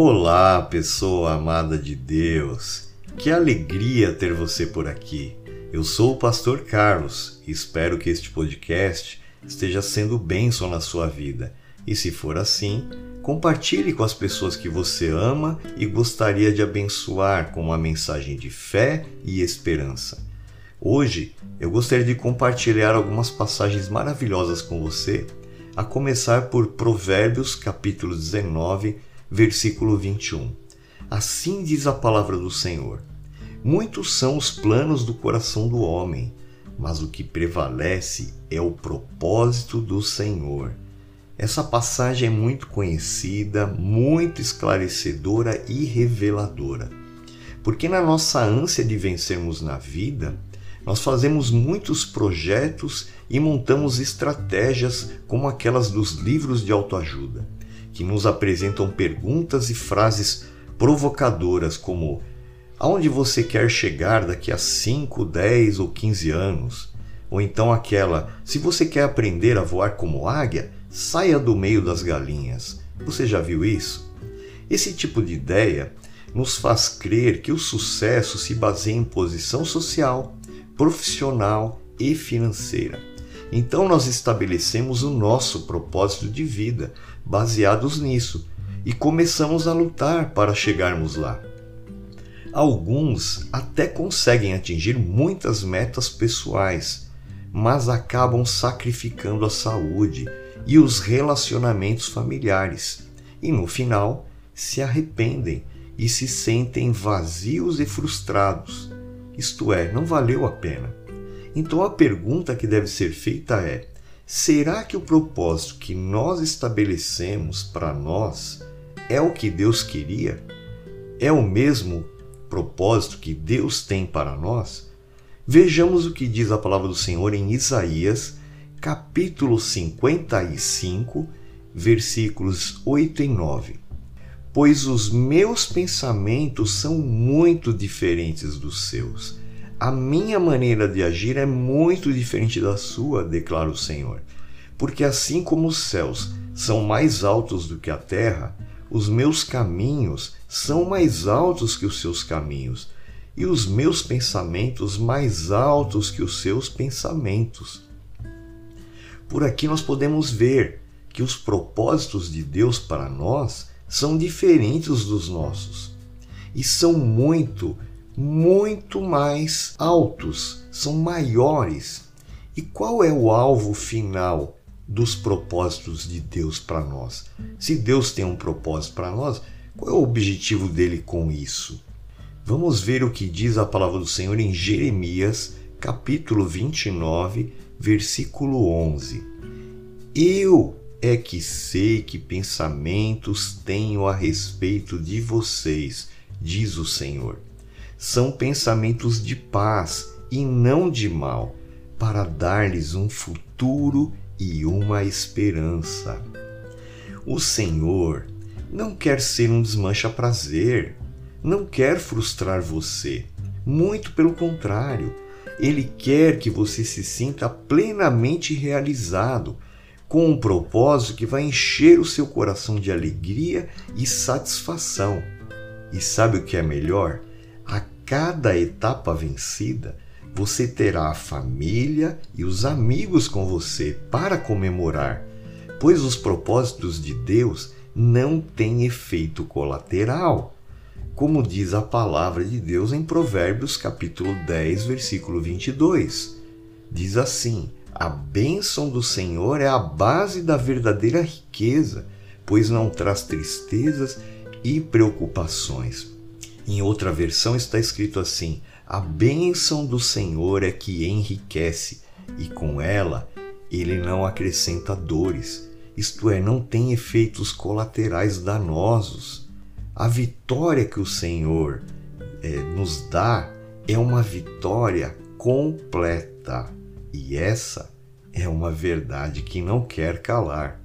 Olá, pessoa amada de Deus. Que alegria ter você por aqui. Eu sou o pastor Carlos e espero que este podcast esteja sendo bênção na sua vida. E se for assim, compartilhe com as pessoas que você ama e gostaria de abençoar com uma mensagem de fé e esperança. Hoje eu gostaria de compartilhar algumas passagens maravilhosas com você, a começar por Provérbios capítulo 19, versículo 21. Assim diz a palavra do Senhor: Muitos são os planos do coração do homem, mas o que prevalece é o propósito do Senhor. Essa passagem é muito conhecida, muito esclarecedora e reveladora. Porque na nossa ânsia de vencermos na vida, nós fazemos muitos projetos e montamos estratégias como aquelas dos livros de autoajuda que nos apresentam perguntas e frases provocadoras como aonde você quer chegar daqui a 5, 10 ou 15 anos? Ou então aquela, se você quer aprender a voar como águia, saia do meio das galinhas. Você já viu isso? Esse tipo de ideia nos faz crer que o sucesso se baseia em posição social, profissional e financeira. Então nós estabelecemos o nosso propósito de vida baseados nisso e começamos a lutar para chegarmos lá. Alguns até conseguem atingir muitas metas pessoais, mas acabam sacrificando a saúde e os relacionamentos familiares e no final se arrependem e se sentem vazios e frustrados. Isto é, não valeu a pena. Então a pergunta que deve ser feita é: será que o propósito que nós estabelecemos para nós é o que Deus queria? É o mesmo propósito que Deus tem para nós? Vejamos o que diz a palavra do Senhor em Isaías, capítulo 55, versículos 8 e 9. Pois os meus pensamentos são muito diferentes dos seus a minha maneira de agir é muito diferente da sua, declara o Senhor. Porque assim como os céus são mais altos do que a terra, os meus caminhos são mais altos que os seus caminhos, e os meus pensamentos mais altos que os seus pensamentos. Por aqui nós podemos ver que os propósitos de Deus para nós são diferentes dos nossos e são muito muito mais altos, são maiores. E qual é o alvo final dos propósitos de Deus para nós? Se Deus tem um propósito para nós, qual é o objetivo dele com isso? Vamos ver o que diz a palavra do Senhor em Jeremias, capítulo 29, versículo 11. Eu é que sei que pensamentos tenho a respeito de vocês, diz o Senhor são pensamentos de paz e não de mal, para dar-lhes um futuro e uma esperança. O Senhor não quer ser um desmancha-prazer, não quer frustrar você. Muito pelo contrário, Ele quer que você se sinta plenamente realizado, com um propósito que vai encher o seu coração de alegria e satisfação. E sabe o que é melhor? Cada etapa vencida, você terá a família e os amigos com você para comemorar, pois os propósitos de Deus não têm efeito colateral. Como diz a palavra de Deus em Provérbios capítulo 10, versículo 22. Diz assim: A bênção do Senhor é a base da verdadeira riqueza, pois não traz tristezas e preocupações. Em outra versão está escrito assim: A bênção do Senhor é que enriquece, e com ela ele não acrescenta dores, isto é, não tem efeitos colaterais danosos. A vitória que o Senhor é, nos dá é uma vitória completa, e essa é uma verdade que não quer calar.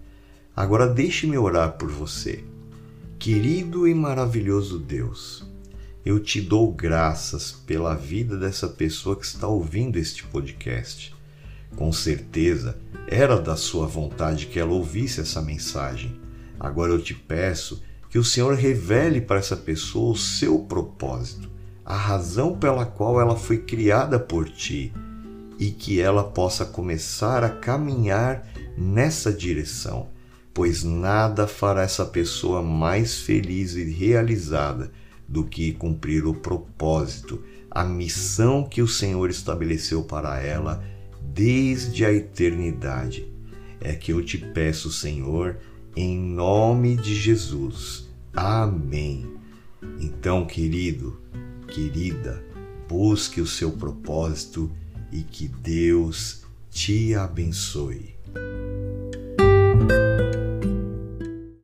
Agora deixe-me orar por você. Querido e maravilhoso Deus, eu te dou graças pela vida dessa pessoa que está ouvindo este podcast. Com certeza era da sua vontade que ela ouvisse essa mensagem. Agora eu te peço que o Senhor revele para essa pessoa o seu propósito, a razão pela qual ela foi criada por ti e que ela possa começar a caminhar nessa direção, pois nada fará essa pessoa mais feliz e realizada do que cumprir o propósito, a missão que o Senhor estabeleceu para ela desde a eternidade. É que eu te peço, Senhor, em nome de Jesus. Amém. Então, querido, querida, busque o seu propósito e que Deus te abençoe.